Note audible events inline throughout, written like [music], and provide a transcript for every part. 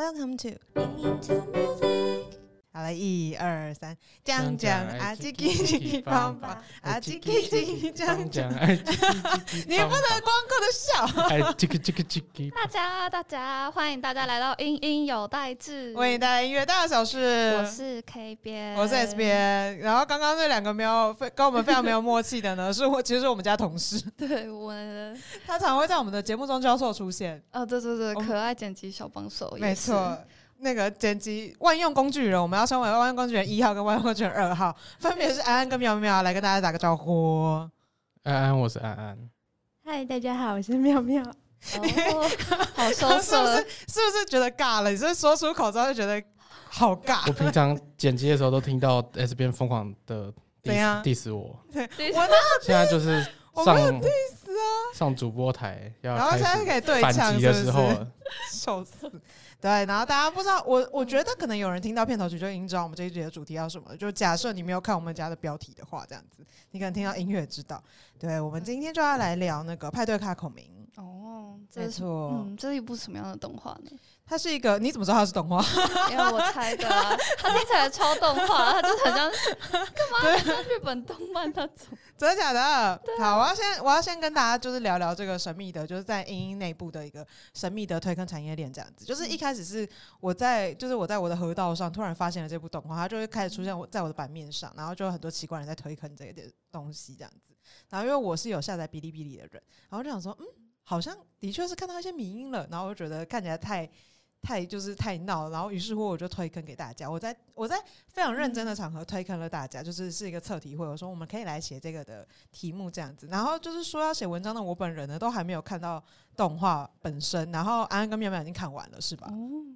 Welcome to 好了，一二三，讲讲啊叽叽叽叽棒棒，啊叽叽叽叽讲讲，你不能光顾着笑。哎，叽叽叽叽叽。大家大家欢迎大家来到音音有代志，为你带来音乐大小事。我是 K 边，我是 S 边。然后刚刚那两个没有跟我们非常没有默契的呢，[laughs] 是我其实是我们家同事。对我，他常会在我们的节目中教授出现。哦，对对对，可爱剪辑小帮手，没错。那个剪辑万用工具人，我们要称为万用工具人一号跟万用工具人二号，分别是安安跟妙妙，来跟大家打个招呼。安安，我是安安。嗨，大家好，我是妙妙。[laughs] 好羞涩，是不是觉得尬了？你是说出口之后就觉得好尬？我平常剪辑的时候都听到 S 边疯狂的怎样 diss 我，对，我现在就是上 diss 啊，上主播台要然后现在可以对反击的时候，[laughs] 笑死。对，然后大家不知道，我我觉得可能有人听到片头曲就已经知道我们这一集的主题要什么。就假设你没有看我们家的标题的话，这样子，你可能听到音乐知道。对，我们今天就要来聊那个派对卡孔明。哦，没错，嗯，这是一部什么样的动画呢？它是一个，你怎么知道它是动画？[laughs] 因为我猜的，它听起来超动画，它就很像 [laughs] 干嘛？像日本动漫那种。真的假的？好，我要先我要先跟大家就是聊聊这个神秘的，就是在英英内部的一个神秘的推坑产业链这样子。就是一开始是我在就是我在我的河道上突然发现了这部动画，它就会开始出现我在我的版面上，然后就有很多奇怪人在推坑这个东西这样子。然后因为我是有下载哔哩哔哩的人，然后就想说，嗯，好像的确是看到一些迷音了，然后我就觉得看起来太。太就是太闹，然后于是乎我就推坑给大家。我在我在非常认真的场合推坑了大家，就是是一个测题会，我说我们可以来写这个的题目这样子。然后就是说要写文章的我本人呢，都还没有看到动画本身。然后安安跟妙妙已经看完了，是吧？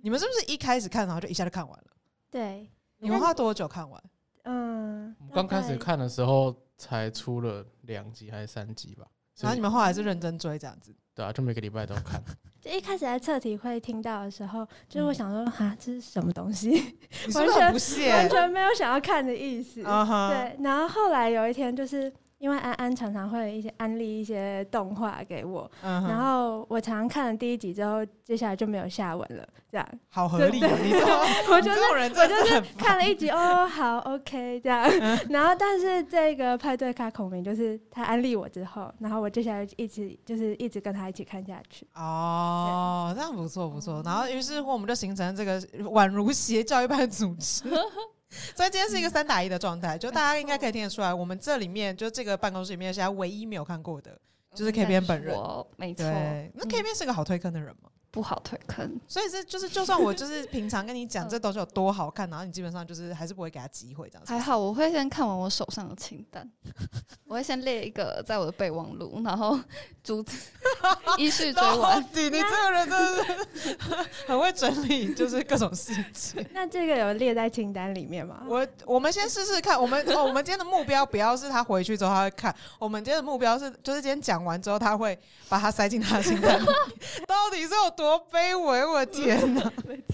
你们是不是一开始看，然后就一下就看完了？对。你们花多久看完？嗯，刚开始看的时候才出了两集还是三集吧？然后你们后来是认真追这样子？对啊，就每个礼拜都看。[laughs] 就一开始在测题会听到的时候，就是我想说，哈，这是什么东西？完全不屑，完全没有想要看的意思。对，然后后来有一天就是。因为安安常常会一些安利一些动画给我，然后我常常看了第一集之后，接下来就没有下文了。这样好合理，你知道？我就是我就是看了一集哦，好 OK 这样。[laughs] 然后但是这个派对卡孔明就是他安利我之后，然后我接下来一直就是一直跟他一起看下去。哦，这样不错不错。然后于是乎我们就形成这个宛如邪教一般的组织。[laughs] [laughs] 所以今天是一个三打一的状态，就大家应该可以听得出来，我们这里面就这个办公室里面，现在唯一没有看过的，就是 K 边本人。没错，那 K 边是个好推坑的人吗？不好退坑，所以是就是，就算我就是平常跟你讲这东西有多好看，然后你基本上就是还是不会给他机会这样。还好，我会先看完我手上的清单，[laughs] 我会先列一个在我的备忘录，然后逐 [laughs] 依序追完。你你这个人真的是很会整理，就是各种事情。那这个有列在清单里面吗？我我们先试试看。我们哦我们今天的目标不要是他回去之后他会看，我们今天的目标是就是今天讲完之后他会把它塞进他的清单里。[laughs] 到底是有多？多卑微！我天哪！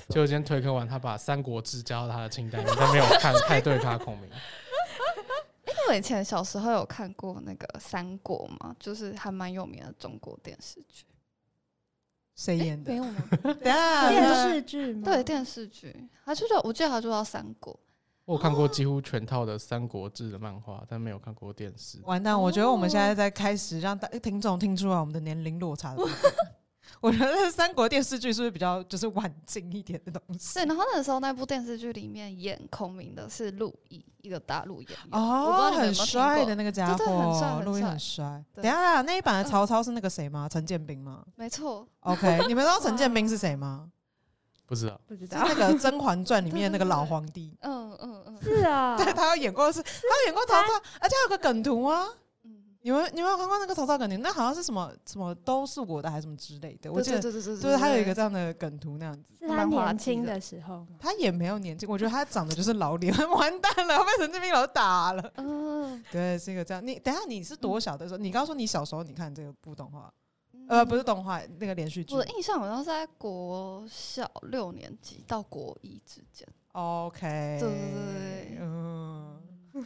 就今天推坑完，他把《三国志》加到他的清单里，但没有看《派对卡孔明》。哎，我以前小时候有看过那个《三国》吗？就是还蛮有名的中国电视剧。谁演的？没有吗？[laughs] 电视剧吗？对，电视剧。他就叫，我记得他就叫《三国》。我看过几乎全套的《三国志》的漫画，但没有看过电视。完蛋！我觉得我们现在在开始让大听众听出来我们的年龄落差。我觉得三国电视剧是不是比较就是晚近一点的东西？对，然后那时候那部电视剧里面演孔明的是陆毅，一个大陆演员，哦，很帅的那个家伙，陆毅很帅。等下那一版的曹操是那个谁吗？陈建斌吗？没错。OK，[laughs] 你们知道陈建斌是谁吗？[laughs] 不知道，不知道。那个《甄嬛传》里面那个老皇帝。嗯嗯嗯，是啊，[laughs] 对他有演过，是他演过曹操，而且有个梗图啊。你们你们有看过那个曹操梗图？那好像是什么什么都是我的还是什么之类的？我记得就是他有一个这样的梗图那样子。是他年轻的时候，他也没有年轻，我觉得他长得就是老脸，完蛋了，被神经病老师打了。嗯，对，是一个这样。你等下你是多小的时候？你刚说你小时候你看这个部动画，呃，不是动画，那个连续剧。我的印象好像是在国小六年级到国一之间。OK，对对对，嗯。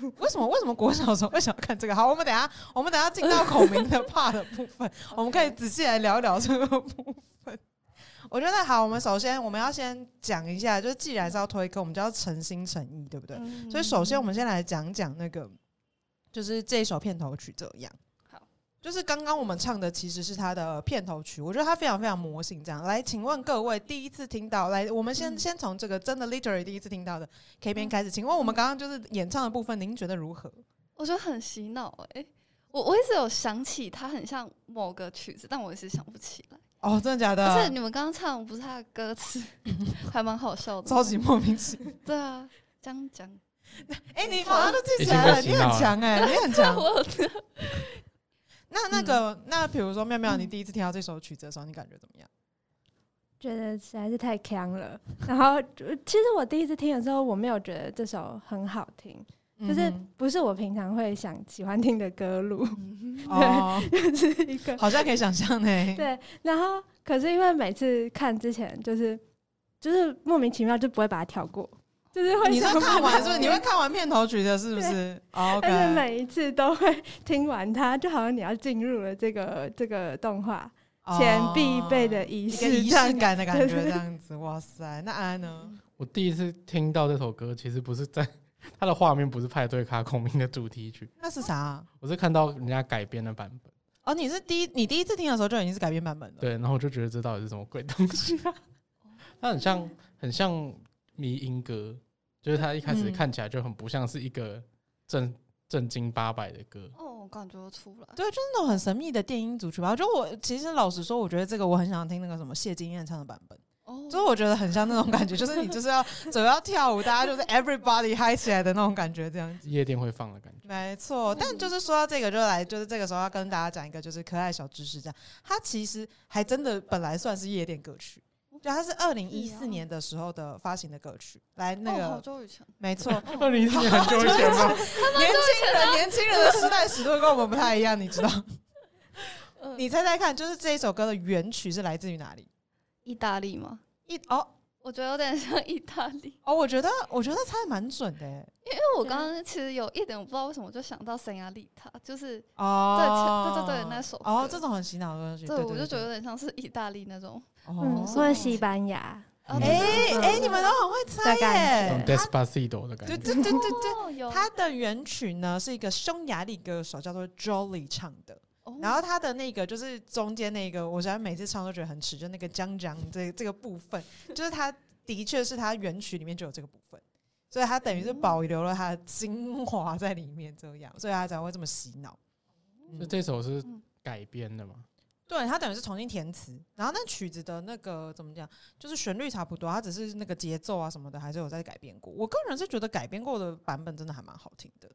[laughs] 为什么？为什么国小时候会想要看这个？[laughs] 好，我们等下，我们等下进到孔明的怕的部分，[laughs] 我们可以仔细来聊一聊这个部分。我觉得好，我们首先我们要先讲一下，就是既然是要推歌，我们就要诚心诚意，对不对？所以首先我们先来讲讲那个，就是这一首片头曲这样。好，就是刚刚我们唱的其实是他的片头曲，我觉得他非常非常魔性。这样来，请问各位第一次听到，来，我们先先从这个真的 literally 第一次听到的 K 边开始，请问我们刚刚就是演唱的部分，您觉得如何？我觉得很洗脑哎。我我一直有想起它很像某个曲子，但我一直想不起来。哦，真的假的？不是你们刚刚唱不是他的歌词，[laughs] 还蛮好笑的，超级莫名其妙。对啊，讲讲。[laughs] 哎，你马上都记起来了，你很强哎，你很强。[laughs] 那那个那比如说妙妙，你第一次听到这首曲子的时候，你感觉怎么样？觉得实在是太强了。然后其实我第一次听的时候，我没有觉得这首很好听。就是不是我平常会想喜欢听的歌路，[laughs] 对，是一个好像可以想象呢。[laughs] 对，然后可是因为每次看之前，就是就是莫名其妙就不会把它跳过，就是会你是看完是不是？你会看完片头曲的是不是？但是每一次都会听完它，就好像你要进入了这个这个动画前必备的仪式仪式感的感觉，这样子。哇塞，那安呢？我第一次听到这首歌，其实不是在。[laughs] 它的画面不是派对卡孔明的主题曲，那是啥？我是看到人家改编的版本。哦，你是第一，你第一次听的时候就已经是改编版本了。对，然后我就觉得这到底是什么鬼东西？[laughs] 它很像，很像迷音歌，就是它一开始看起来就很不像是一个正正经八百的歌。哦，我感觉出来。对，就是那种很神秘的电音组曲吧。就我其实老实说，我觉得这个我很想听那个什么谢金燕唱的版本。所以我觉得很像那种感觉，就是你就是要 [laughs] 走要跳舞，大家就是 everybody high 起来的那种感觉，这样子。夜店会放的感觉。没错，但就是说到这个，就来就是这个时候要跟大家讲一个就是可爱小知识，这样它其实还真的本来算是夜店歌曲，对，它是二零一四年的时候的发行的歌曲。来，那个好久以前，没错，[laughs] 二零一四年很久以前吗？年轻人，年轻人的时代尺度跟我们不太一样，你知道？你猜猜看，就是这一首歌的原曲是来自于哪里？意大利吗？意哦。我觉得有点像意大利哦，我觉得我觉得猜的蛮准的，因为我刚刚其实有一点我不知道为什么就想到圣亚丽塔，就是哦，对对对对那首哦，这种很洗脑的东西，对，我就觉得有点像是意大利那种，嗯，或者西班牙，哎哎，你们都很会猜耶，Despacito 的感觉，对对对对对，它的原曲呢是一个匈牙利歌手叫做 Jolly 唱的。然后它的那个就是中间那个，我觉得每次唱都觉得很迟，就那个江江这这个部分，就是他的确是他原曲里面就有这个部分，所以他等于是保留了它的精华在里面，这样，所以他才会这么洗脑。就这首是改编的吗？对他等于是重新填词，然后那曲子的那个怎么讲，就是旋律差不多，他只是那个节奏啊什么的还是有在改变过。我个人是觉得改编过的版本真的还蛮好听的。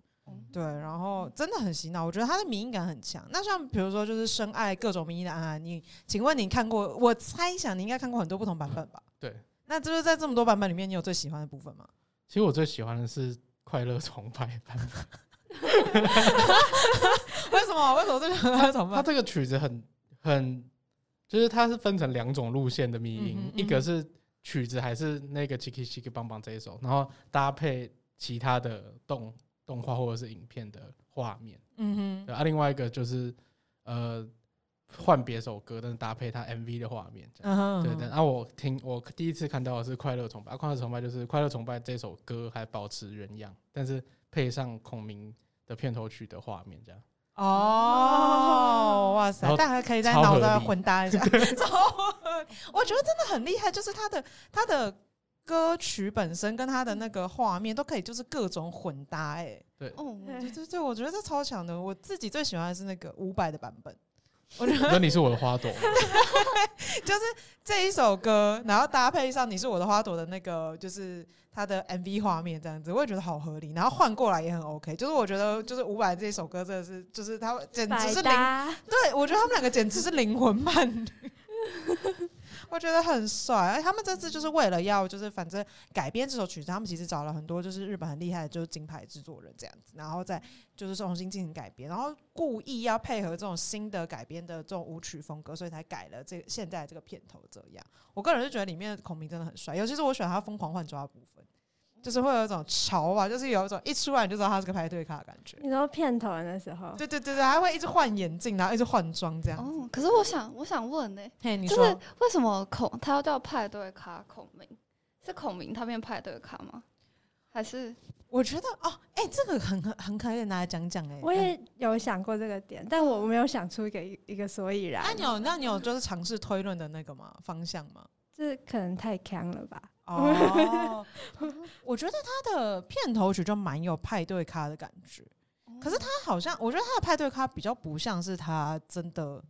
对，然后真的很洗脑，我觉得他的迷音感很强。那像比如说，就是深爱各种迷音的安安，你请问你看过？我猜想你应该看过很多不同版本吧？对。那就是在这么多版本里面，你有最喜欢的部分吗？其实我最喜欢的是快乐崇拜版本。[laughs] 为什么？为什么最喜欢快乐崇拜？他这个曲子很很，就是它是分成两种路线的迷音，一个是曲子还是那个 Chicky 棒棒这一首，然后搭配其他的动。动画或者是影片的画面，嗯哼，啊，另外一个就是呃换别首歌，但是搭配他 MV 的画面，这样，对对。然后我听我第一次看到的是《快乐崇拜》，《快乐崇拜》就是《快乐崇拜》这首歌还保持原样，但是配上孔明的片头曲的画面，这样。哦，哇塞！大家可以在脑袋混搭一下，[laughs] 我觉得真的很厉害，就是他的他的。歌曲本身跟他的那个画面都可以，就是各种混搭，哎，对，哦，对对对，我觉得这超强的。我自己最喜欢的是那个伍佰的版本，我觉得你是我的花朵，[laughs] 就是这一首歌，然后搭配上你是我的花朵的那个，就是他的 MV 画面这样子，我也觉得好合理。然后换过来也很 OK，就是我觉得就是伍佰这一首歌真的是，就是他简直是灵，对我觉得他们两个简直是灵魂伴侣。我觉得很帅，他们这次就是为了要，就是反正改编这首曲子，他们其实找了很多就是日本很厉害的，就是金牌制作人这样子，然后再就是重新进行改编，然后故意要配合这种新的改编的这种舞曲风格，所以才改了这现在这个片头这样。我个人是觉得里面孔明真的很帅，尤其是我喜欢他疯狂换抓的部分，就是会有一种潮吧，就是有一种一出来你就知道他是个派对卡的感觉。你说片头的时候，对对对对，还会一直换眼镜，然后一直换装这样。哦，可是我想我想问呢，嘿，你说为什么孔他要叫派对卡孔明？是孔明他变派对卡吗？还是我觉得哦，哎，这个很很很可以拿来讲讲哎。我也有想过这个点，但我没有想出一个一个所以然。那你有那你有就是尝试推论的那个吗？方向吗？这可能太强了吧。哦，[laughs] 我觉得他的片头曲就蛮有派对咖的感觉，可是他好像，我觉得他的派对咖比较不像是他真的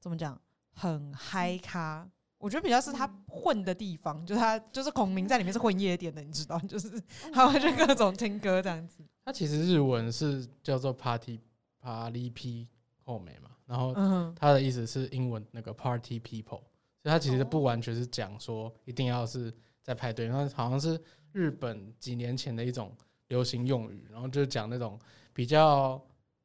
怎么讲很嗨咖，我觉得比较是他混的地方，就他就是孔明在里面是混夜店的，你知道，就是他会去各种听歌这样子。他其实日文是叫做 Party Party P 后美嘛，然后他的意思是英文那个 Party People，所以他其实不完全是讲说一定要是。在派对，然后好像是日本几年前的一种流行用语，然后就讲那种比较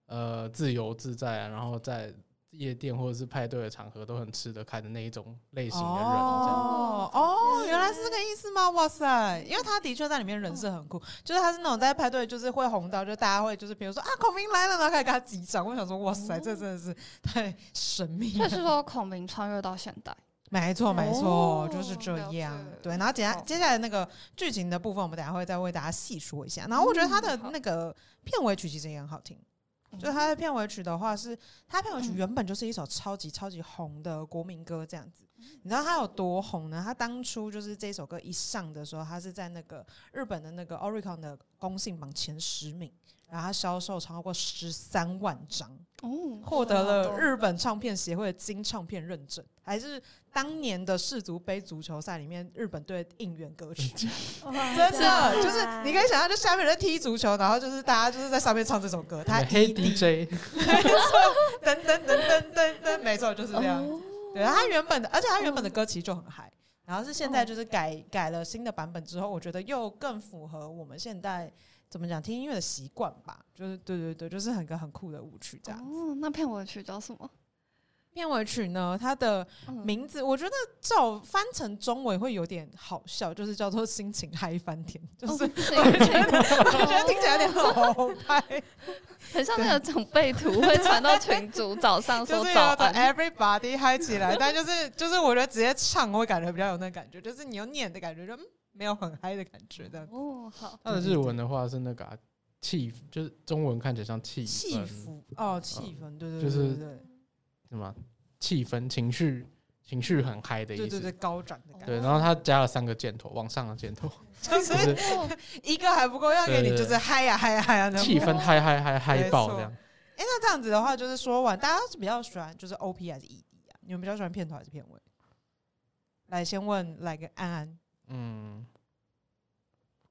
呃自由自在啊，然后在夜店或者是派对的场合都很吃得开的那一种类型的人。哦哦，原来是这个意思吗？哇塞，因为他的确在里面人设很酷，就是他是那种在派对就是会红到，就大家会就是比如说啊孔明来了，然后开始给他击掌。我想说哇塞，这真的是太神秘。就是说孔明穿越到现代。没错，没错，就是这样。对，然后接下接下来那个剧情的部分，我们等下会再为大家细说一下。然后我觉得他的那个片尾曲其实也很好听，就他的片尾曲的话，是他片尾曲原本就是一首超级超级红的国民歌，这样子。你知道他有多红呢？他当初就是这首歌一上的时候，他是在那个日本的那个 Oricon 的公信榜前十名。然后他销售超过十三万张，哦，获得了日本唱片协会的金唱片认证，还是当年的世足杯足球赛里面日本队应援歌曲，[laughs] [laughs] 真的就是你可以想象，就下面人在踢足球，然后就是大家就是在上面唱这首歌，他黑 DJ，[laughs] 没错，噔噔噔噔噔噔，没错就是这样，对，他原本的，而且他原本的歌其实就很嗨，然后是现在就是改改了新的版本之后，我觉得又更符合我们现在。怎么讲？听音乐的习惯吧，就是对对对，就是很个很酷的舞曲这样。哦，那片尾曲叫什么？片尾曲呢？它的名字我觉得照翻成中文会有点好笑，就是叫做 [laughs] “心情嗨翻天”，就是我觉得我觉得听起来有点好拍，[laughs] 很像那个长辈图会传到群组，早上说早安，everybody 嗨起来。但就是就是我觉得直接唱会感觉比较有那感觉，就是你要念的感觉就。没有很嗨的感觉的哦，好。它的日文的话是那个啊气，就是中文看起来像气气氛哦，气氛对对对，就是什么气氛情绪情绪很嗨的意思，对对对，高涨的感觉。对，然后他加了三个箭头，往上的箭头，[laughs] 就是一个还不够，要给你就是嗨呀嗨呀嗨呀，气氛嗨嗨嗨嗨爆这样。哎，那这样子的话，就是说完，大家是比较喜欢就是 O P 还是 E D 啊？你们比较喜欢片头还是片尾？来，先问来个安安。嗯，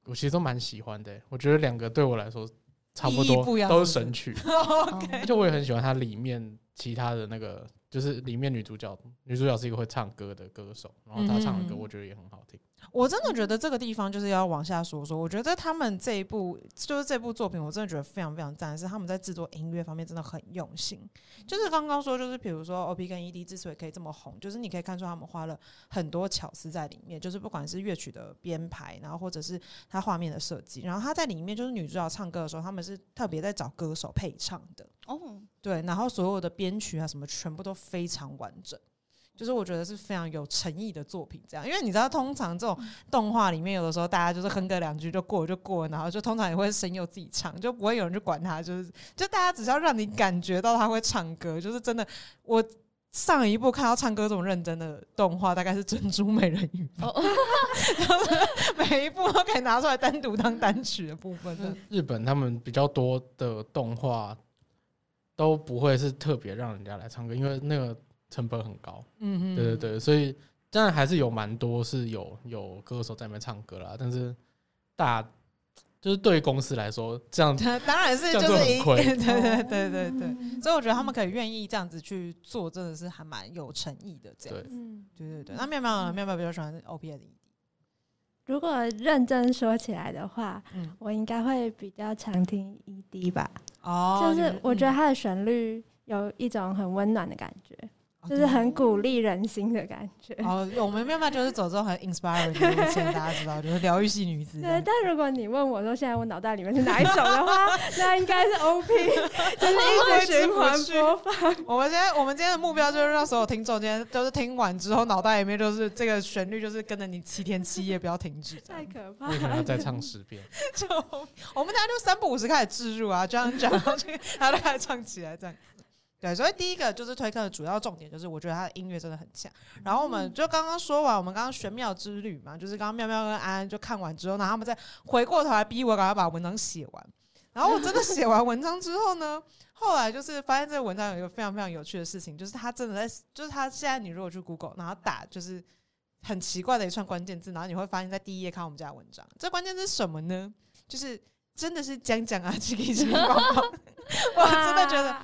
我其实都蛮喜欢的。我觉得两个对我来说差不多，都是神曲。[laughs] 而且我也很喜欢它里面其他的那个，就是里面女主角，女主角是一个会唱歌的歌手，然后她唱的歌我觉得也很好听。我真的觉得这个地方就是要往下说说。我觉得他们这一部就是这部作品，我真的觉得非常非常赞，是他们在制作音乐方面真的很用心。就是刚刚说，就是比如说 O P 跟 E D 之所以可以这么红，就是你可以看出他们花了很多巧思在里面。就是不管是乐曲的编排，然后或者是他画面的设计，然后他在里面就是女主角唱歌的时候，他们是特别在找歌手配唱的。哦，对，然后所有的编曲啊什么，全部都非常完整。就是我觉得是非常有诚意的作品，这样，因为你知道，通常这种动画里面，有的时候大家就是哼个两句就过就过，然后就通常也会声优自己唱，就不会有人去管他，就是就大家只是要让你感觉到他会唱歌，就是真的。我上一部看到唱歌这种认真的动画，大概是《珍珠美人鱼》，[laughs] 每一部都可以拿出来单独当单曲的部分。日本他们比较多的动画都不会是特别让人家来唱歌，因为那个。成本很高，嗯嗯，对对对，所以当然还是有蛮多是有有歌手在那边唱歌啦，但是大就是对于公司来说，这样 [laughs] 当然是就是很 [laughs] 亏，对对对对对，所以我觉得他们可以愿意这样子去做，真的是还蛮有诚意的，这样，嗯，对对对。那妙妙妙妙比较喜欢 O P S E D，如果认真说起来的话，嗯，我应该会比较常听 E D 吧，哦，就是我觉得它的旋律有一种很温暖的感觉。就是很鼓励人心的感觉。哦，我们妙妙就是走这种很 inspiring 的路线，[laughs] 大家知道，就是疗愈系女子。对，但如果你问我说现在我脑袋里面是哪一首的话，[laughs] 那应该是 O P，[laughs] 就是一直循环播放。我们今天我们今天的目标就是让所有听众今天都是听完之后，脑袋里面就是这个旋律，就是跟着你七天七夜不要停止。太可怕！为什么要再唱十遍？就我们大家就三不五十开始置入啊，这样讲，这个然后就开始唱起来这样。对，所以第一个就是推课的主要重点，就是我觉得他的音乐真的很强。然后我们就刚刚说完，我们刚刚玄妙之旅嘛，就是刚刚妙妙跟安安就看完之后，然后他们再回过头来逼我赶快把文章写完。然后我真的写完文章之后呢，后来就是发现这个文章有一个非常非常有趣的事情，就是他真的在，就是他现在你如果去 Google，然后打就是很奇怪的一串关键字，然后你会发现在第一页看我们家的文章，这关键字是什么呢？就是真的是讲讲啊，叽叽叽叽我真的觉得。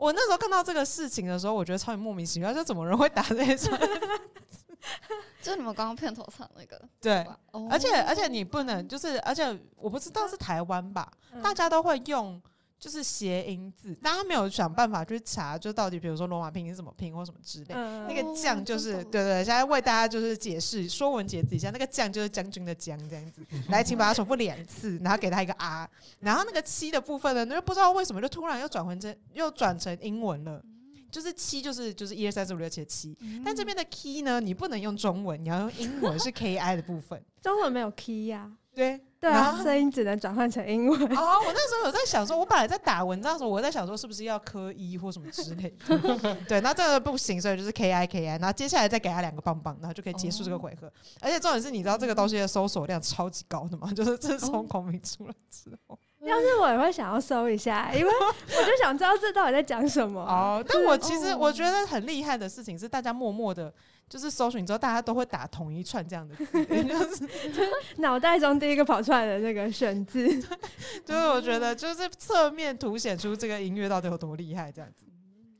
我那时候看到这个事情的时候，我觉得超级莫名其妙，就怎么人会打这些？[laughs] 就你们刚刚片头唱那个，[laughs] 对，而且而且你不能，就是而且我不知道是台湾吧，大家都会用。就是谐音字，大家没有想办法去查，就到底比如说罗马拼音怎么拼或什么之类。那个将就是对对，现在为大家就是解释说文解字一下，那个将就是将军的将这样子。来，请把它重复两次，然后给他一个啊。然后那个七的部分呢，就不知道为什么就突然又转换成又转成英文了，就是七就是就是一二三四五六七七。但这边的 key 呢，你不能用中文，你要用英文是 k i 的部分。中文没有 key 呀。对。对啊，声音只能转换成英文。哦，我那时候有在想说，我本来在打文章的时候，我在想说是不是要科一或什么之类的。[laughs] 对，那这个不行，所以就是 K I K I，然后接下来再给他两个棒棒，然后就可以结束这个回合。而且重点是，你知道这个东西的搜索量超级高的嘛？[laughs] 就是自从孔明出来之后。要是我也会想要搜一下，因为 [laughs] 我就想知道这到底在讲什么。哦，但我其实我觉得很厉害的事情是，大家默默的。就是搜寻之后，大家都会打同一串这样的字，[laughs] 就是脑袋中第一个跑出来的那个选字，[laughs] 就是我觉得就是侧面凸显出这个音乐到底有多厉害这样子。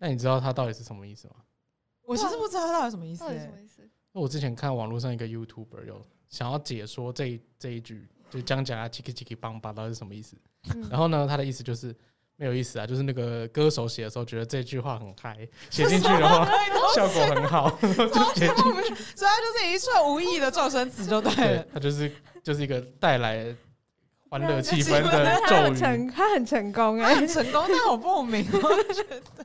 那你知道它到底是什么意思吗？我其实不知道它到底什么意思。那我之前看网络上一个 YouTuber 有想要解说这这一句，就讲讲啊，chiki chiki 邦巴到底是什么意思？然后呢，他的意思就是。没有意思啊，就是那个歌手写的时候觉得这句话很嗨，[laughs] 写进去的话 [laughs] 效果很好，[laughs] 就写进去。所以它就是一串无意义的撞声词，就对了。它就是就是一个带来欢乐气氛的咒语。成，他很成功哎，很成功，但我不明，我觉得。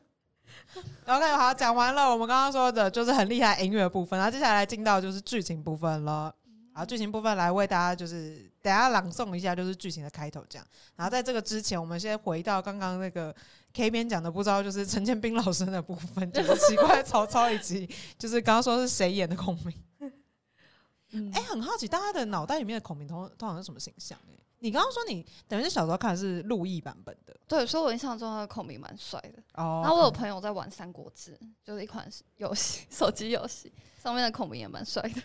OK，好，讲完了我们刚刚说的就是很厉害音乐部分，然后接下来进到就是剧情部分了。好，剧情部分来为大家就是等下朗诵一下，就是剧情的开头这样。然后在这个之前，我们先回到刚刚那个 K 边讲的，不知道就是陈建斌老师的部分，就是奇怪曹操以及就是刚刚说是谁演的孔明。哎，很好奇大家的脑袋里面的孔明通通常是什么形象？哎，你刚刚说你等于是小时候看的是陆毅版本的，对，所以我印象中的孔明蛮帅的。哦，然后我有朋友在玩《三国志》，就是一款游戏，[laughs] 手机游戏。上面的孔明也蛮帅的，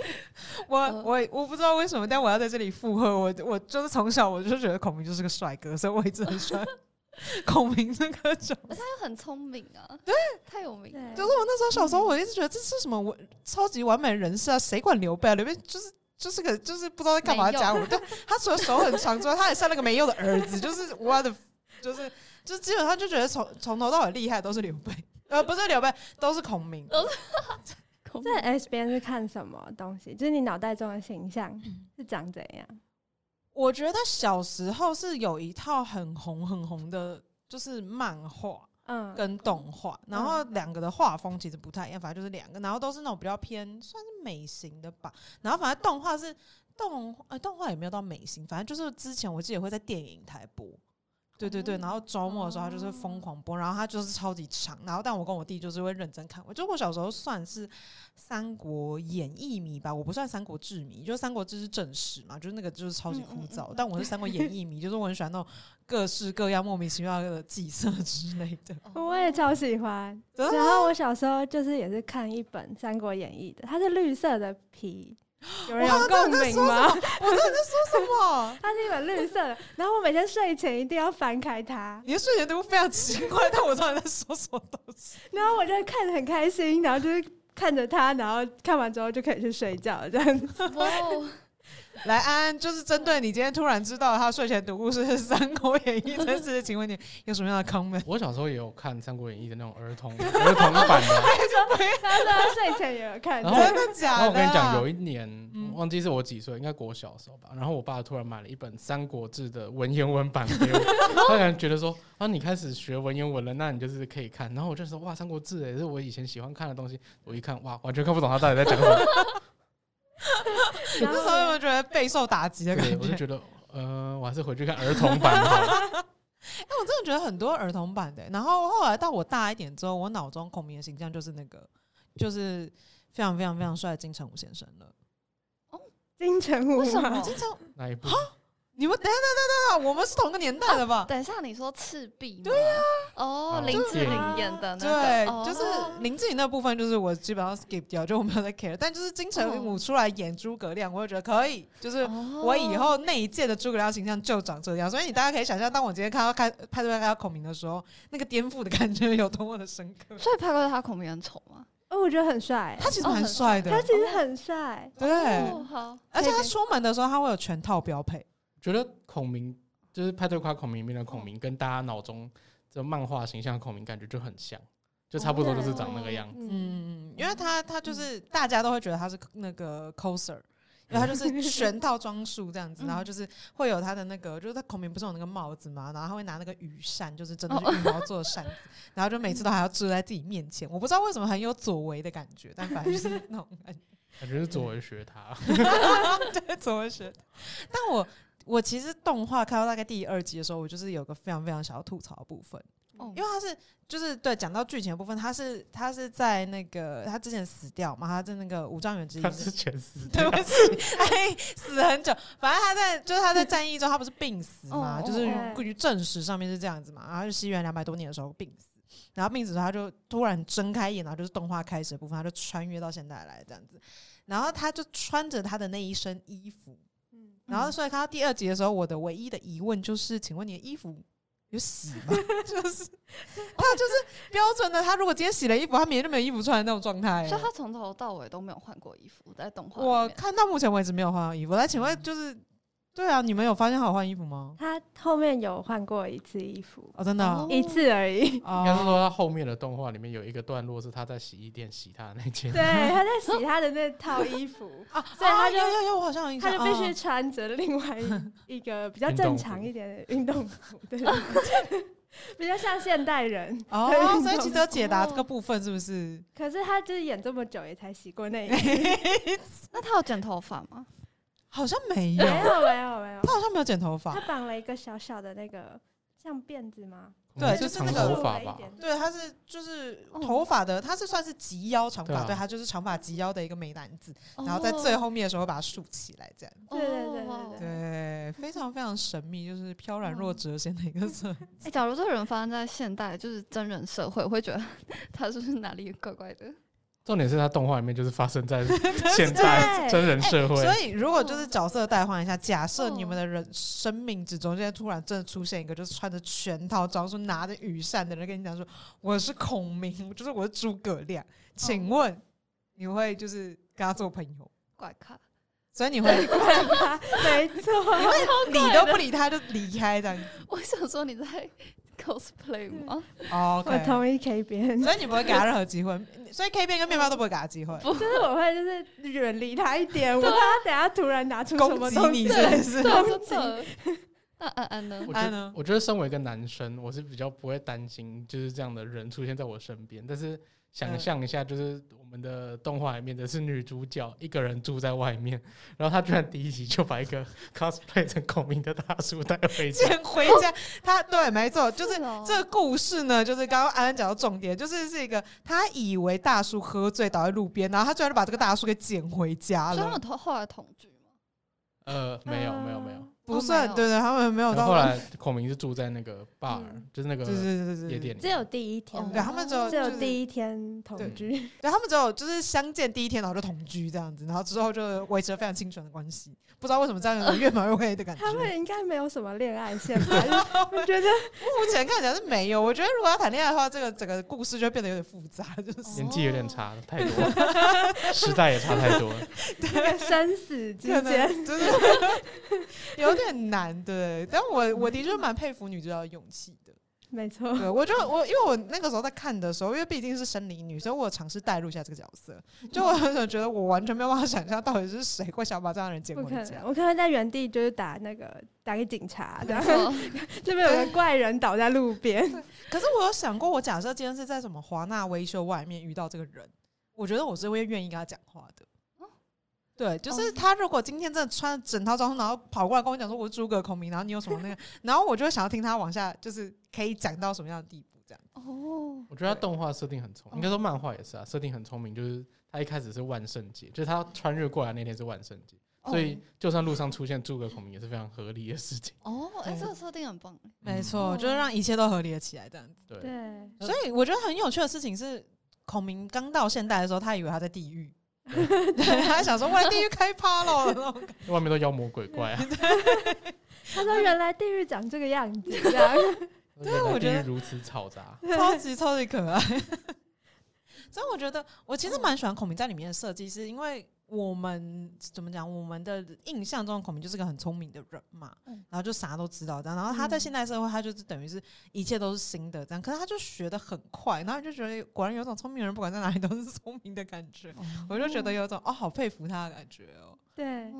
[laughs] 我我我不知道为什么，但我要在这里附和我，我就是从小我就觉得孔明就是个帅哥，所以我一直很喜欢 [laughs] 孔明这个角色。他又很聪明啊，对，太有名。就是我那时候小时候，我一直觉得这是什么我超级完美人设啊？谁管刘备啊？刘备就是就是个就是不知道在干嘛家伙，对，他除了手很长之外，他也像那个没用的儿子，就是我的，就是就基本上就觉得从从头到尾厉害都是刘备，呃，不是刘备，都是孔明。在 S 边是看什么东西？就是你脑袋中的形象是长怎样？我觉得小时候是有一套很红很红的，就是漫画，嗯，跟动画，然后两个的画风其实不太一样，反正就是两个，然后都是那种比较偏算是美型的吧。然后反正动画是动，呃，动画也没有到美型，反正就是之前我记得会在电影台播。对对对，然后周末的时候他就是疯狂播，然后他就是超级长，然后但我跟我弟就是会认真看。我就我小时候算是《三国演义》迷吧，我不算《三国志》迷，就《三国志》是正史嘛，就是那个就是超级枯燥。但我是《三国演义》迷，就是我很喜欢那种各式各样莫名其妙的计策之类的。我也超喜欢。然后我小时候就是也是看一本《三国演义》的，它是绿色的皮。[gasps] 有人有共鸣吗？我在说什么？[laughs] 它是一本绿色的，然后我每天睡前一定要翻开它。你的睡前读物非常奇怪，但我知道你在说什么东西。[laughs] 然后我就看得很开心，然后就是看着它，然后看完之后就可以去睡觉这样子。来，安安就是针对你今天突然知道他睡前读故事是《三国演义》这事，请问你有什么样的 comment？我小时候也有看《三国演义》的那种儿童 [laughs] 儿童版的，他说他睡前也有看，真的假的？然后我跟你讲，有一年忘记是我几岁，应该国小时候吧。然后我爸突然买了一本《三国志》的文言文版给我，[laughs] 他可能觉得说啊，你开始学文言文了，那你就是可以看。然后我就说哇，《三国志》也是我以前喜欢看的东西。我一看哇，完全看不懂他到底在讲什么。[laughs] 那时候有没有觉得备受打击的感觉？我就觉得，呃，我还是回去看儿童版的。[laughs] 哎，我真的觉得很多儿童版的。然后后来到我大一点之后，我脑中孔明的形象就是那个，就是非常非常非常帅的金城武先生了。哦，金城武？为什么？金城哪一部？你们等下等等等，我们是同个年代的吧？等一下，你说赤壁？对呀，哦，林志玲演的那，对，就是林志玲那部分，就是我基本上 skip 掉，就我没有在 care。但就是金城武出来演诸葛亮，我就觉得可以，就是我以后那一届的诸葛亮形象就长这样。所以你大家可以想象，当我今天看到开派对看到孔明的时候，那个颠覆的感觉有多么的深刻。[laughs] 所以拍过他孔明很丑吗？哦，我觉得很帅，他其实蛮帅的，他其实很帅，对，好，而且他出门的时候他会有全套标配。觉得孔明就是派对夸孔明里面的孔明，跟大家脑中这漫画形象的孔明感觉就很像，就差不多就是长那个样子。嗯，因为他他就是大家都会觉得他是那个 coser，[laughs] 因为他就是全套装束这样子，然后就是会有他的那个，就是他孔明不是有那个帽子嘛，然后他会拿那个羽扇，就是真的是羽毛做的扇子，[laughs] 然后就每次都还要遮在自己面前。我不知道为什么很有左为的感觉，但反正就是那种感觉，感觉是左为学他，[laughs] 对，左为学，但我。我其实动画看到大概第二集的时候，我就是有个非常非常想要吐槽的部分，因为他是就是对讲到剧情的部分，他是他是在那个他之前死掉嘛，他在那个五丈原之役，他之前死，[laughs] 对不起，哎，死很久，反正他在就是他在战役中他不是病死嘛，[laughs] 就是关于正史上面是这样子嘛，然后就西元两百多年的时候病死，然后病死之后他就突然睁开眼，然后就是动画开始的部分，他就穿越到现在来这样子，然后他就穿着他的那一身衣服。然后，所以看到第二集的时候，我的唯一的疑问就是：请问你的衣服有洗吗？[laughs] 就是他就是标准的，他如果今天洗了衣服，他明天就没有衣服穿的那种状态。所以他从头到尾都没有换过衣服，在动画。我看到目前为止没有换过衣服。来，请问就是。对啊，你们有发现好换衣服吗？他后面有换过一次衣服哦，真的，一次而已。应该是说他后面的动画里面有一个段落是他在洗衣店洗他的那件，对，他在洗他的那套衣服 [laughs] 啊，所以他就要要我好像他就必须穿着另外一个比较正常一点的运动服，对，[laughs] 比较像现代人哦。所以其实有解答这个部分是不是？可是他就是演这么久也才洗过那一次，[laughs] 那他有剪头发吗？好像没有，没有，没有，没有。他好像没有剪头发，他绑了一个小小的那个像辫子吗？对，就是那个头发吧。对，他是就是头发的，他是算是及腰长发，对他就是长发及腰的一个美男子。然后在最后面的时候把它竖起来，这样。对对对对对，非常非常神秘，就是飘然若谪仙的一个色。哎，假如这个人发生在现代，就是真人社会，我会觉得 [laughs] 他是不是哪里怪怪的？重点是他动画里面就是发生在 [laughs] 现在真人社会，所以如果就是角色代换一下，假设你们的人生命之中现在突然真的出现一个就是穿着全套装束拿着雨扇的人跟你讲说我是孔明，就是我是诸葛亮，请问你会就是跟他做朋友？怪咖，所以你会 [laughs] 怪咖，[laughs] 没错，你会理都不理他就离开这样子。我想说你在。Cosplay 吗？哦，我同意 K 边，所以你不会给他任何机会，[laughs] 所以 K 边跟面包都不会给他机会。[laughs] 就是我会就是远离他一点，[laughs] 我怕他等下突然拿出什么东西，真是攻击。那安安呢？安呢？我觉得身为一个男生，我是比较不会担心就是这样的人出现在我身边，但是。想象一下，就是我们的动画里面的是女主角一个人住在外面，然后她居然第一集就把一个 [laughs] cosplay 成孔明的大叔带回家。回家，[laughs] 她对，没错，就是这个故事呢，就是刚刚安安讲到重点，就是是一个她以为大叔喝醉倒在路边，然后他居然把这个大叔给捡回家了。所以他们后来同居吗？呃，没有，没有，没有。不算，对对，他们没有到。后来孔明是住在那个 bar，就是那个对对对对夜店里，只有第一天，对他们只有只有第一天同居，对他们只有就是相见第一天，然后就同居这样子，然后之后就维持了非常清纯的关系。不知道为什么这样越描越黑的感觉。他们应该没有什么恋爱线吧？[laughs] 我觉得目前看起来是没有。我觉得如果要谈恋爱的话，这个整个故事就变得有点复杂，就是 [laughs] 年纪有点差太多，时代也差太多，[laughs] 对生死之间就是有点难。对，但我我的确蛮佩服女主角的勇气的。没错，对我就我因为我那个时候在看的时候，因为毕竟是生理女，所以我尝试代入一下这个角色，就我很觉得我完全没有办法想象到底是谁会想把这样的人捡回家。我可能在原地就是打那个打给警察，然后这边有个怪人倒在路边。可是我有想过，我假设今天是在什么华纳维修外面遇到这个人，我觉得我是会愿意跟他讲话的。对，就是他如果今天真的穿整套装，然后跑过来跟我讲说我是诸葛孔明，然后你有什么那个，然后我就会想要听他往下，就是可以讲到什么样的地步这样。哦，我觉得他动画设定很聪，应该说漫画也是啊，设定很聪明。就是他一开始是万圣节，就是他穿越过来那天是万圣节，所以就算路上出现诸葛孔明也是非常合理的事情。哦，哎，这个设定很棒，没错，就是让一切都合理了起来这样子。对，所以我觉得很有趣的事情是，孔明刚到现代的时候，他以为他在地狱。[laughs] 对，他想说外地狱开趴了，[laughs] 外面都妖魔鬼怪啊。[laughs] 他说原来地狱长这个样子，这样。对，我觉得如此嘈杂，超级超级可爱。所以我觉得我其实蛮喜欢孔明在里面的设计，是因为。我们怎么讲？我们的印象中，孔明就是个很聪明的人嘛，然后就啥都知道这样。然后他在现代社会，他就是等于是一切都是新的这样。可是他就学的很快，然后就觉得果然有种聪明人，不管在哪里都是聪明的感觉。[laughs] 我就觉得有种哦，好佩服他的感觉哦。对，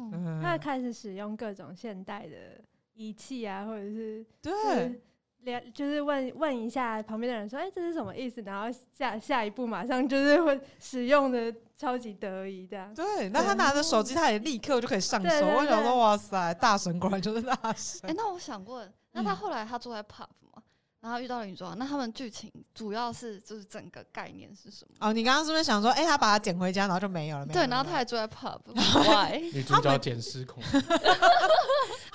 他开始使用各种现代的仪器啊，或者是对。连就是问问一下旁边的人说，哎，这是什么意思？然后下下一步马上就是会使用的超级得意这样。对，那他拿着手机，他也立刻就可以上手。我想说，哇塞，大神果然就是大神。哎，那我想问，那他后来他坐在 pub 吗？然后遇到了女主角，那他们剧情主要是就是整个概念是什么？哦，你刚刚是不是想说，哎，他把它捡回家，然后就没有了？对，然后他还坐在 pub，[laughs] 女主角捡失控。[laughs]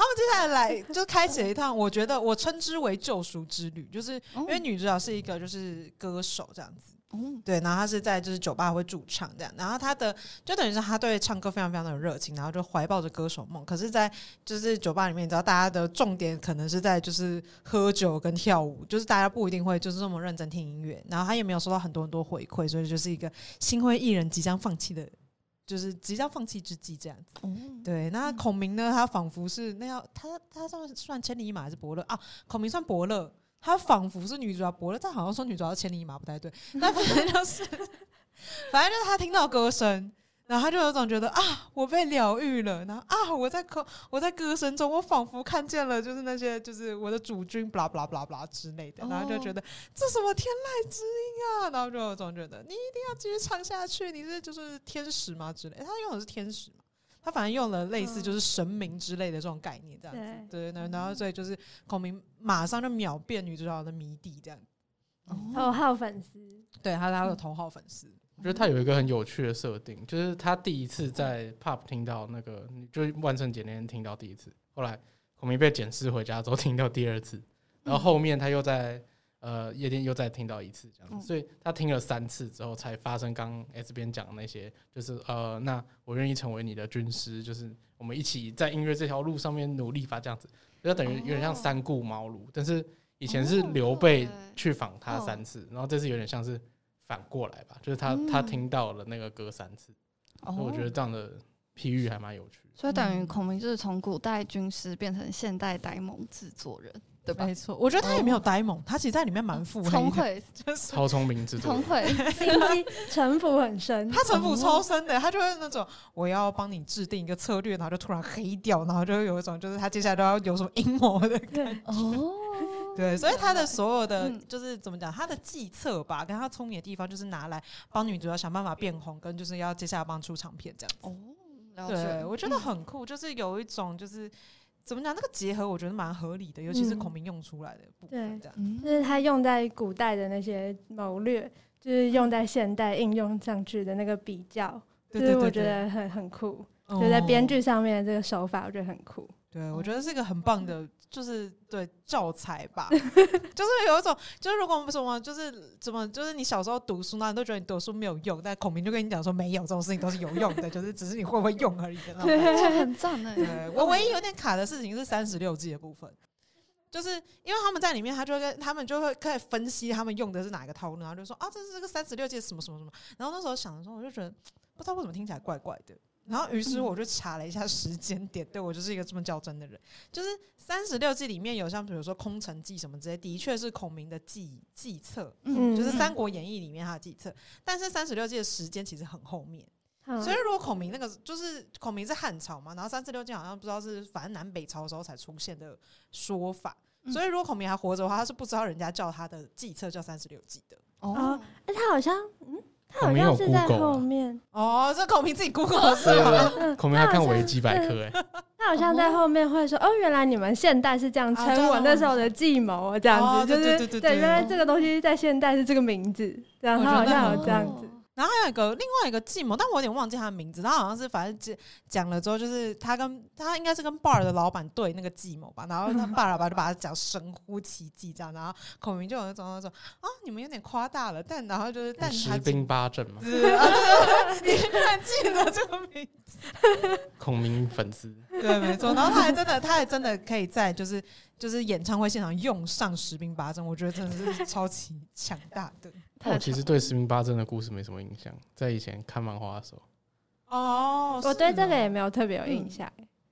他们接下来来就开启了一趟，我觉得我称之为救赎之旅，就是因为女主角是一个就是歌手这样子。嗯，对，然后他是在就是酒吧会驻唱这样，然后他的就等于是他对唱歌非常非常的有热情，然后就怀抱着歌手梦。可是，在就是酒吧里面，你知道大家的重点可能是在就是喝酒跟跳舞，就是大家不一定会就是这么认真听音乐。然后他也没有收到很多很多回馈，所以就是一个心灰意冷、即将放弃的，就是即将放弃之际这样子。对，那孔明呢？他仿佛是那样，他他算算千里马还是伯乐啊？孔明算伯乐。他仿佛是女主角伯乐，但好像说女主角千里马不太对。那反正就是，[laughs] 反正就是他听到歌声，然后他就有种觉得啊，我被疗愈了。然后啊，我在歌我在歌声中，我仿佛看见了，就是那些就是我的主君，巴拉巴拉巴拉巴拉之类的。然后就觉得这什么天籁之音啊！然后就有种觉得你一定要继续唱下去，你是就是天使吗之类？他用的是天使嘛。他反正用了类似就是神明之类的这种概念，这样子，对对，然后所以就是孔明马上就秒变女主角的迷弟，这样，头号粉丝，对他他的头号粉丝。我觉得他有一个很有趣的设定，就是他第一次在 pub 听到那个，就万圣节那天听到第一次，后来孔明被捡尸回家之后听到第二次，然后后面他又在。呃，夜店又再听到一次这样子，所以他听了三次之后，才发生刚 S 边讲的那些，就是呃，那我愿意成为你的军师，就是我们一起在音乐这条路上面努力吧，这样子，就等于有点像三顾茅庐。但是以前是刘备去访他三次，然后这次有点像是反过来吧，就是他他听到了那个歌三次，所以我觉得这样的譬喻还蛮有趣。所以等于孔明就是从古代军师变成现代呆萌制作人。对吧？没错，我觉得他也没有呆萌，他其实在里面蛮腹黑，[laughs] 就是超聪明，之聪慧，心机城府很深，他城府超深的，他就会那种我要帮你制定一个策略，然后就突然黑掉，然后就会有一种就是他接下来都要有什么阴谋的感觉。哦，对，所以他的所有的就是怎么讲，他的计策吧，跟他聪明的地方就是拿来帮女主角想办法变红，跟就是要接下来帮出唱片这样。哦，对，我觉得很酷，就是有一种就是。怎么讲？这个结合我觉得蛮合理的，尤其是孔明用出来的部分，这样就是他用在古代的那些谋略，就是用在现代应用上去的那个比较，就是我觉得很很酷。就在编剧上面这个手法，我觉得很酷。对对，我觉得是一个很棒的，就是对教材吧，[laughs] 就是有一种，就是如果我们什么，就是怎么，就是你小时候读书，呢你都觉得你读书没有用，但孔明就跟你讲说，没有这种事情都是有用的，就是只是你会不会用而已的。对，[laughs] 很赞的。对我唯一有点卡的事情是三十六计的部分，就是因为他们在里面，他就会跟他们就会开始分析他们用的是哪个套路，然后就说啊，这是这个三十六计什么什么什么。然后那时候想的时候，我就觉得不知道为什么听起来怪怪的。然后，于是我就查了一下时间点，对我就是一个这么较真的人。就是三十六计里面有像比如说空城计什么之类，的确是孔明的计计策，嗯，就是《三国演义》里面他的计策。但是三十六计的时间其实很后面，所以如果孔明那个就是孔明是汉朝嘛，然后三十六计好像不知道是反正南北朝的时候才出现的说法。所以如果孔明还活着的话，他是不知道人家叫他的计策叫三十六计的。哦，哎，他好像嗯。他好像是在后面。哦，这孔明自己 Google [laughs] 是吗？孔明还看维基百科哎，他好像在后面会说哦，原来你们现代是这样称我那时候的计谋这样子，就是对，原来这个东西在现代是这个名字，这样他好像有这样子。然后还有一个另外一个计谋，但我有点忘记他的名字。他好像是反正讲讲了之后，就是他跟他应该是跟 bar 的老板对那个计谋吧。然后他 bar 老板就把他讲神乎其技这样。然后孔明就有那种说啊，你们有点夸大了。但然后就是但十兵八阵嘛，你居然记得这个名字，孔明粉丝对，没错。然后他还真的，他还真的可以在就是就是演唱会现场用上十兵八阵，我觉得真的是超级强大的。我其实对十兵八阵的故事没什么印象，在以前看漫画的时候。哦，我对这个也没有特别有印象。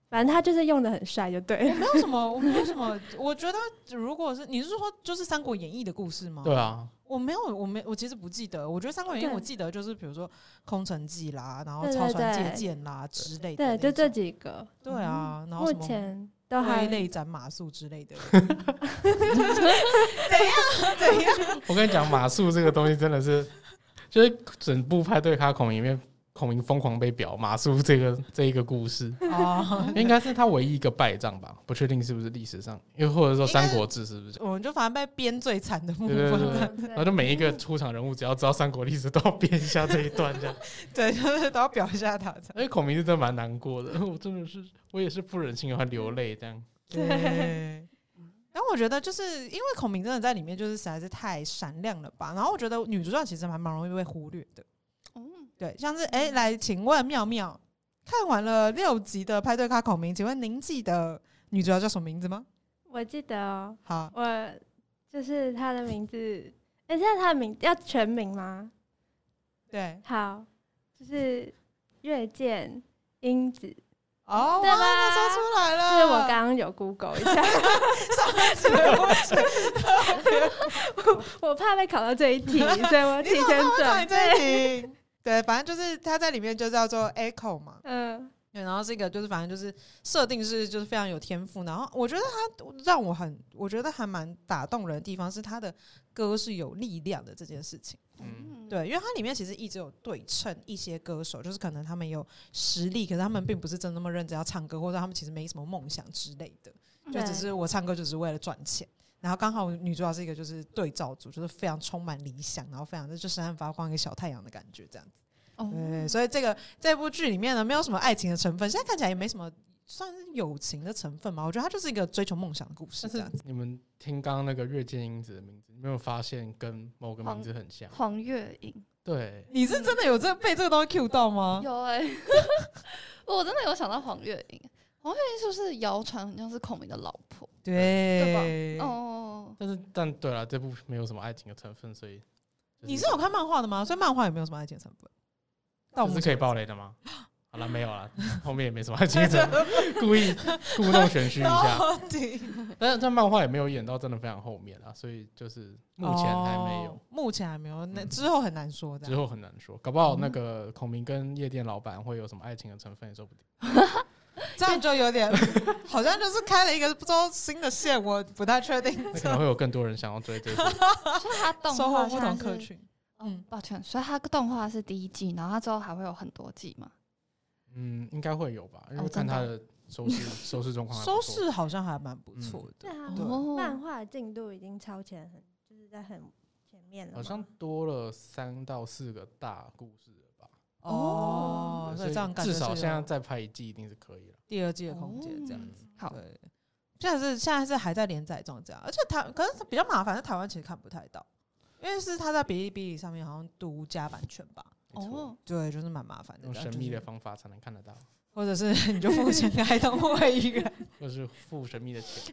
反正他就是用的很帅，就对。没有什么，我没有什么。我觉得，如果是你是说就是《三国演义》的故事吗？对啊。我没有，我没，我其实不记得。我觉得《三国演义》，我记得就是比如说空城计啦，然后超船借箭啦之类的。对，就这几个。对啊，然后目前都还内斩马谡之类的。[laughs] 怎样？怎样？[laughs] 我跟你讲，马谡这个东西真的是，就是整部派对卡孔里面。孔明疯狂被表马谡这个 [laughs] 这一个故事，应该是他唯一一个败仗吧？不确定是不是历史上，又或者说《三国志》是不是？我们就反正被编最惨的部分，然后就每一个出场人物，只要知道三国历史，都要编一下这一段，这样 [laughs] 对，就是都要表一下他。因为孔明是真的蛮难过的，我真的是，我也是不忍心让他流泪这样。对。然后我觉得，就是因为孔明真的在里面，就是实在是太闪亮了吧？然后我觉得女主角其实蛮蛮容易被忽略的。对，像是哎，来，请问妙妙，看完了六集的派对卡孔明，请问您记得女主角叫什么名字吗？我记得哦，好，我就是她的名字，哎，现在她的名要全名吗？对，好，就是月见英子，哦，对吧？说出来了，就是我刚刚有 Google 一下，[laughs] [laughs] 我怕被考到这一题，所以我提前准备。对，反正就是他在里面就叫做 Echo 嘛，嗯，对，然后这个就是反正就是设定是就是非常有天赋，然后我觉得他让我很我觉得还蛮打动人的地方是他的歌是有力量的这件事情，嗯，对，因为它里面其实一直有对称一些歌手，就是可能他们有实力，可是他们并不是真那么认真要唱歌，或者他们其实没什么梦想之类的，就只是我唱歌就是为了赚钱。然后刚好女主角是一个就是对照组，就是非常充满理想，然后非常的就闪闪发光一个小太阳的感觉，这样子。对，所以这个这部剧里面呢，没有什么爱情的成分，现在看起来也没什么算是友情的成分嘛。我觉得它就是一个追求梦想的故事，这样子。你们听刚刚那个月见英子的名字，有没有发现跟某个名字很像？黄月英。对，你是真的有这被这个东西 cue 到吗？有哎，[laughs] 我真的有想到黄月英。黄月英是不是谣传好像是孔明的老婆？对，哦，但是但对了，这部没有什么爱情的成分，所以你是有看漫画的吗？所以漫画也没有什么爱情成分，这是可以爆雷的吗？好了，没有了，后面也没什么爱情成分，[laughs] 故意故弄玄虚一下。但是这漫画也没有演到真的非常后面啊，所以就是目前还没有，目前还没有，那之后很难说的，之后很难说，搞不好那个孔明跟夜店老板会有什么爱情的成分也说不定。[laughs] 这样就有点，[laughs] 好像就是开了一个不知道新的线，我不太确定。可能会有更多人想要追这个。[laughs] 所以它动画不同客群。嗯，抱歉，所以它动画是第一季，然后它之后还会有很多季吗？嗯，应该会有吧，因为看它的收视 [laughs] 收视状况。收视好像还蛮不错的。对啊，漫画进度已经超前很，就是在很前面了。好像多了三到四个大故事了吧？哦，所以这样至少现在再拍一季一定是可以了。第二季的空间这样子，好。对，现在是现在是还在连载中这样，而且台可是比较麻烦，在台湾其实看不太到，因为是他在哔哩哔哩上面好像独家版权吧。哦，对，就是蛮麻烦的，用神秘的方法才能看得到。或者是 [laughs] 你就付钱开通 [laughs] 会员，或是付神秘的钱，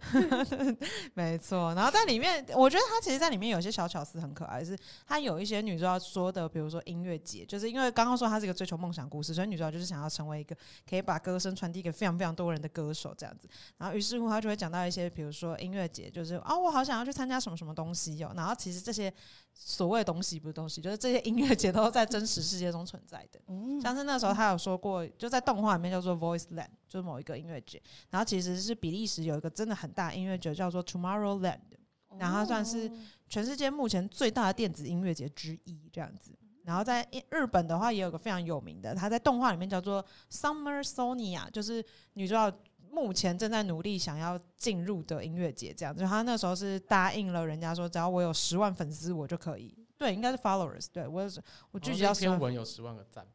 [laughs] 没错。然后在里面，我觉得他其实在里面有些小巧思很可爱，是他有一些女主角说的，比如说音乐节，就是因为刚刚说他是一个追求梦想故事，所以女主角就是想要成为一个可以把歌声传递给非常非常多人的歌手这样子。然后于是乎他就会讲到一些，比如说音乐节，就是啊，我好想要去参加什么什么东西哟。然后其实这些。所谓东西不是东西，就是这些音乐节都在真实世界中存在的。像是那时候他有说过，就在动画里面叫做 Voice Land，就是某一个音乐节。然后其实是比利时有一个真的很大音乐节叫做 Tomorrow Land，然后它算是全世界目前最大的电子音乐节之一这样子。然后在日本的话也有个非常有名的，它在动画里面叫做 Summer Sonia，就是女主角。目前正在努力想要进入的音乐节，这样就他那时候是答应了人家说，只要我有十万粉丝，我就可以。对，应该是 followers。对我我聚集到篇文有十万个赞。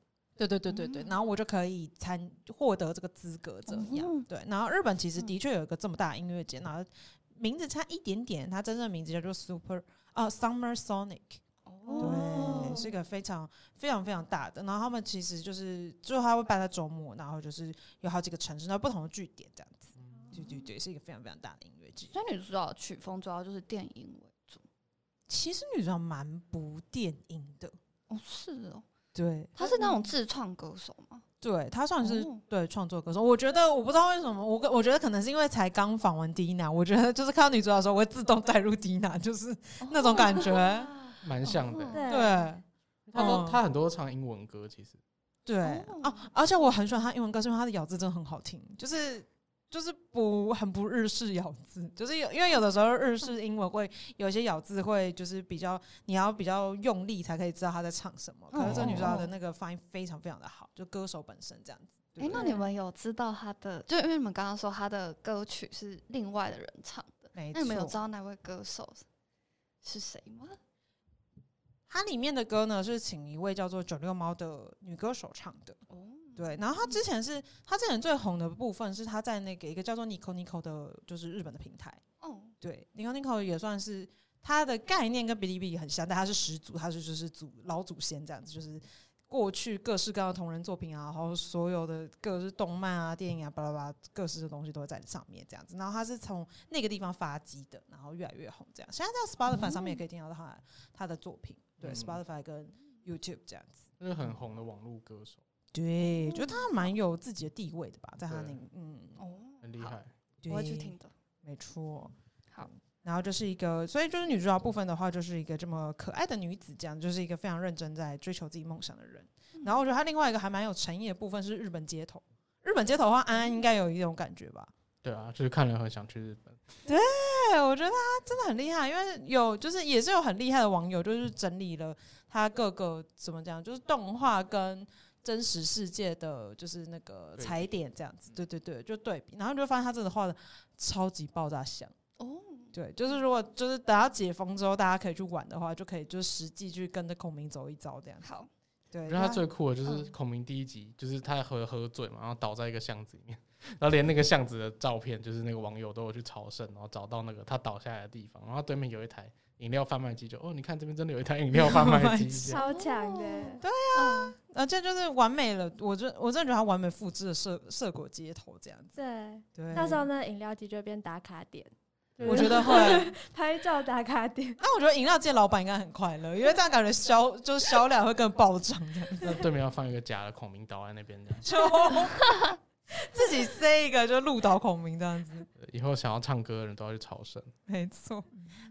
对对对对对，然后我就可以参获得这个资格，这样。对，然后日本其实的确有一个这么大的音乐节，然后名字差一点点，它真正的名字叫做 Super 啊 Summer Sonic。对，是一个非常非常非常大的。然后他们其实就是，最后他会办在周末，然后就是有好几个城市，那不同的据点这样子。对对对，是一个非常非常大的音乐节。所以女主角曲风主要就是电影为主。其实女主角蛮不电影的。哦，是哦。对，他是那种自创歌手吗？对，他算是对创作歌手。我觉得我不知道为什么，我我觉得可能是因为才刚访问蒂娜，我觉得就是看到女主角的时候，我会自动带入蒂娜，就是那种感觉。[laughs] 蛮像的，对，他说他很多唱英文歌，其实。对。哦，而且我很喜欢他英文歌，是因为他的咬字真的很好听，就是就是不很不日式咬字，就是有因为有的时候日式英文会有一些咬字会就是比较你要比较用力才可以知道他在唱什么，可是这女主角的那个发音非常非常的好，就歌手本身这样子。哎，那你们有知道他的？就因为你们刚刚说他的歌曲是另外的人唱的，那你们有知道那位歌手是谁吗？它里面的歌呢是请一位叫做九六猫的女歌手唱的，对。然后他之前是他之前最红的部分是他在那个一个叫做 Nico Nico 的，就是日本的平台。哦，对，Nico Nico 也算是它的概念跟哔哩哔哩很像，但它是始祖，它是就是祖老祖先这样子，就是过去各式各样的同人作品啊，然后所有的各式动漫啊、电影啊，巴拉巴拉各式的东西都会在上面这样子。然后他是从那个地方发迹的，然后越来越红这样。现在在 Spotify 上面也可以听到他他的作品。对，Spotify 跟 YouTube 这样子，是很红的网络歌手。对，觉得他蛮有自己的地位的吧，在他那，嗯，哦，很厉害，我会去听的。没错，好，然后就是一个，所以就是女主角部分的话，就是一个这么可爱的女子，这样就是一个非常认真在追求自己梦想的人。然后我觉得他另外一个还蛮有诚意的部分是日本街头，日本街头的话，安安应该有一种感觉吧。对啊，就是看了很想去日本。对，我觉得他真的很厉害，因为有就是也是有很厉害的网友，就是整理了他各个怎么讲，就是动画跟真实世界的就是那个踩点这样子。对对对，就对比，然后就发现他真的画的超级爆炸像。哦，对，就是如果就是等他解封之后，大家可以去玩的话，就可以就实际去跟着孔明走一遭这样。好，对，我觉得他最酷的就是孔明第一集，就是他喝喝醉嘛，然后倒在一个巷子里面。然后连那个巷子的照片，就是那个网友都有去朝圣，然后找到那个他倒下来的地方，然后对面有一台饮料贩卖机，就哦，你看这边真的有一台饮料贩卖机，[laughs] 超强的，对啊，啊，这就是完美了，我真我真的觉得它完美复制了社社果街头这样子，对。对，到时候那饮料机就变打卡点，我觉得会。[laughs] 拍照打卡点，[laughs] 那我觉得饮料界老板应该很快乐，因为这样感觉销就是销量会更暴涨这样，那对面要放一个假的孔明倒在那边的，就。自己塞一个就鹿岛孔明这样子，以后想要唱歌的人都要去朝圣。没错，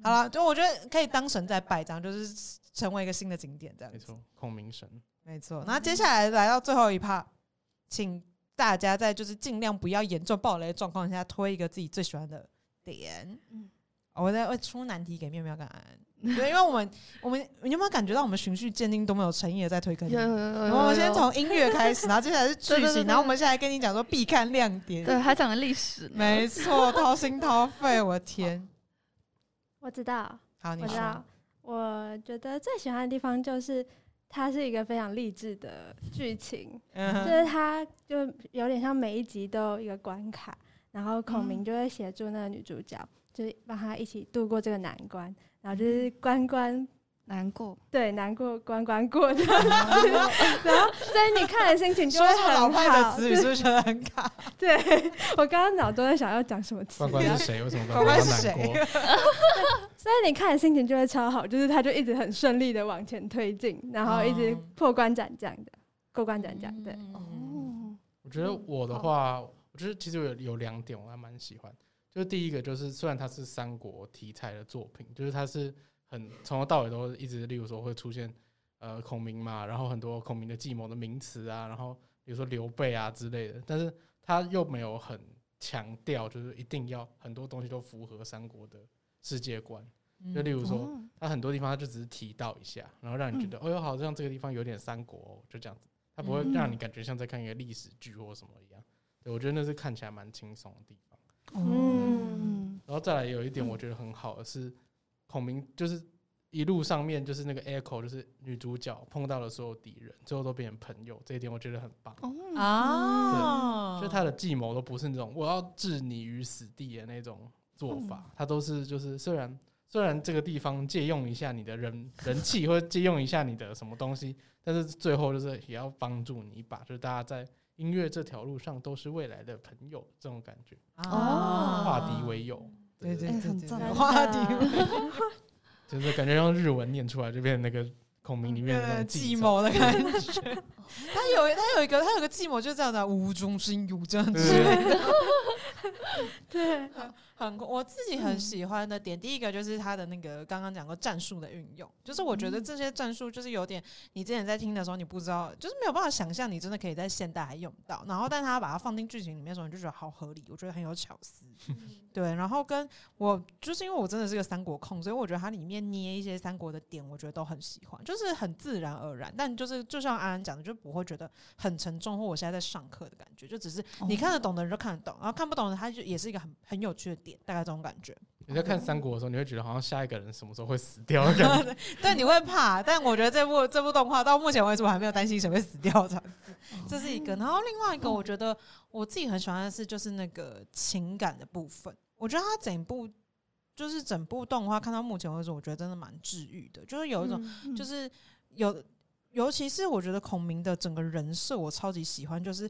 好了，就我觉得可以当神在拜，这样就是成为一个新的景点这样。没错，孔明神。没错，那接下来来到最后一趴，请大家在就是尽量不要严重暴雷的状况下推一个自己最喜欢的点。嗯，我在会出难题给妙妙跟安安。对，因为我们 [laughs] 我们你有没有感觉到我们循序渐进都没有诚意的在推坑？有有有。我们先从音乐开始，[laughs] 然后接下来是剧情，然后我们现在跟你讲说必看亮点。对，还讲了历史。没错，掏心掏肺，我的天！我知道。好，你知道。我觉得最喜欢的地方就是它是一个非常励志的剧情，就是它就有点像每一集都有一个关卡，然后孔明就会协助那个女主角，就是帮她一起度过这个难关，然后就是关关。难过，对，难过关关过的，[laughs] 然后所以你看的心情就会很好。词语是不是觉得很卡？对我刚刚脑都在想要讲什么词。关关是谁？为什么关关难过？[laughs] 所以你看的心情就会超好，就是他就一直很顺利的往前推进，然后一直破关斩将的，过关斩将。对，哦。我觉得我的话，我觉得其实有有两点我还蛮喜欢，就是第一个就是虽然它是三国题材的作品，就是它是。很从头到尾都一直，例如说会出现呃孔明嘛，然后很多孔明的计谋的名词啊，然后比如说刘备啊之类的，但是他又没有很强调，就是一定要很多东西都符合三国的世界观。就例如说，他很多地方他就只是提到一下，然后让你觉得，哦哟，好像这个地方有点三国，哦就这样子，他不会让你感觉像在看一个历史剧或什么一样。对我觉得那是看起来蛮轻松的地方。嗯，然后再来有一点我觉得很好的是。孔明就是一路上面就是那个 Echo，就是女主角碰到了所有敌人，最后都变成朋友，这一点我觉得很棒。啊！就他的计谋都不是那种我要置你于死地的那种做法，他都是就是虽然虽然这个地方借用一下你的人 [laughs] 人气，或者借用一下你的什么东西，但是最后就是也要帮助你一把，就是大家在音乐这条路上都是未来的朋友，这种感觉。哦，化敌为友。对对对对，话题，[laughs] 就是感觉用日文念出来就变成那个孔明里面的计谋的感 [laughs] 觉。他有他有一个他有个计谋就是这样的，无中生有这样子。[laughs] 对。很我自己很喜欢的点，第一个就是他的那个刚刚讲过战术的运用，就是我觉得这些战术就是有点你之前在听的时候你不知道，就是没有办法想象你真的可以在现代还用到，然后但他把它放进剧情里面的时候，你就觉得好合理，我觉得很有巧思。对，然后跟我就是因为我真的是个三国控，所以我觉得它里面捏一些三国的点，我觉得都很喜欢，就是很自然而然，但就是就像安安讲的，就不会觉得很沉重，或我现在在上课的感觉，就只是你看得懂的人就看得懂，然后看不懂的他就也是一个很很有趣的点，大概这种感觉。你在看三国的时候，你会觉得好像下一个人什么时候会死掉的感觉，[laughs] 对，你会怕。但我觉得这部这部动画到目前为止，我还没有担心谁会死掉这样子，这是一个。然后另外一个，我觉得我自己很喜欢的是，就是那个情感的部分。我觉得它整部就是整部动画看到目前为止，我觉得真的蛮治愈的。就是有一种，就是有，尤其是我觉得孔明的整个人设，我超级喜欢。就是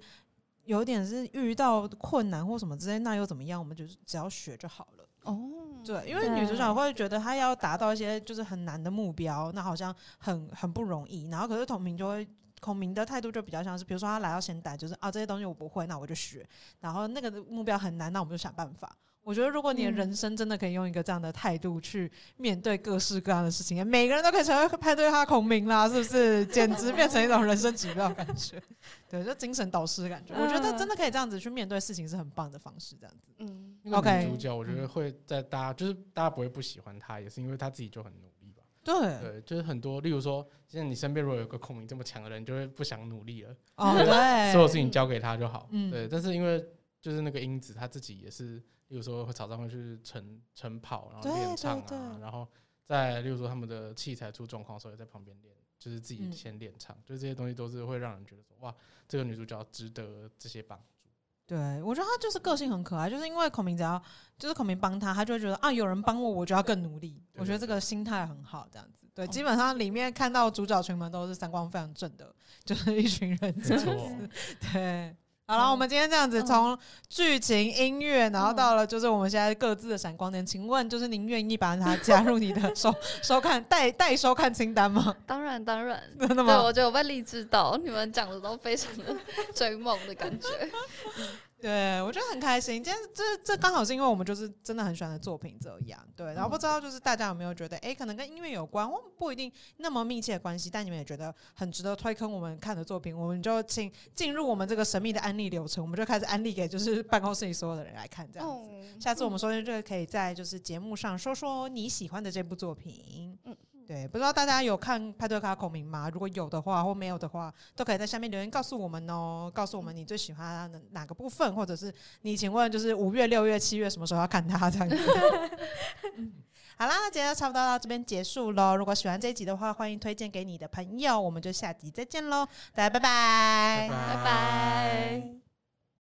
有点是遇到困难或什么之类，那又怎么样？我们就是只要学就好了。哦，对，因为女主角会觉得她要达到一些就是很难的目标，那好像很很不容易。然后可是同明就会，孔明的态度就比较像是，比如说他来到现代，就是啊这些东西我不会，那我就学。然后那个目标很难，那我们就想办法。我觉得，如果你的人生真的可以用一个这样的态度去面对各式各样的事情，每个人都可以成为派对哈孔明啦，是不是？简直变成一种人生指标感觉，对，就精神导师的感觉。我觉得真的可以这样子去面对事情，是很棒的方式。这样子，嗯，OK。主角，我觉得会在大家就是大家不会不喜欢他，也是因为他自己就很努力吧。对对，就是很多，例如说，现在你身边如果有个孔明这么强的人，就会不想努力了。[laughs] 哦，对，所有事情交给他就好。嗯，对。但是因为就是那个英子，他自己也是。例如说，会早上会去晨晨跑，然后练唱啊，然后在例如说他们的器材出状况的时候，也在旁边练，就是自己先练唱，就是这些东西都是会让人觉得说，哇，这个女主角值得这些帮助。对，我觉得她就是个性很可爱，就是因为孔明只要就是孔明帮她，她就会觉得啊，有人帮我，我就要更努力。我觉得这个心态很好，这样子。对，基本上里面看到主角群们都是三观非常正的，就是一群人，这样子。[laughs] 对。好了，我们今天这样子从剧情、音乐，然后到了就是我们现在各自的闪光点。请问，就是您愿意把它加入你的 [laughs] 收收看待待收看清单吗？当然，当然，[laughs] 真的吗？对，我觉得我被励志到，你们讲的都非常的 [laughs] 追梦的感觉。对，我觉得很开心。今天这这刚好是因为我们就是真的很喜欢的作品这样。对，然后不知道就是大家有没有觉得，哎，可能跟音乐有关，或不一定那么密切的关系，但你们也觉得很值得推坑我们看的作品，我们就请进入我们这个神秘的安利流程，我们就开始安利给就是办公室里所有的人来看这样子。下次我们说就可以在就是节目上说说你喜欢的这部作品。嗯。对，不知道大家有看派对卡孔明吗？如果有的话，或没有的话，都可以在下面留言告诉我们哦。告诉我们你最喜欢的哪个部分，或者是你请问就是五月、六月、七月什么时候要看它这样子。[laughs] 好啦，那今天就差不多到这边结束喽。如果喜欢这一集的话，欢迎推荐给你的朋友。我们就下集再见喽，大家拜拜，拜拜。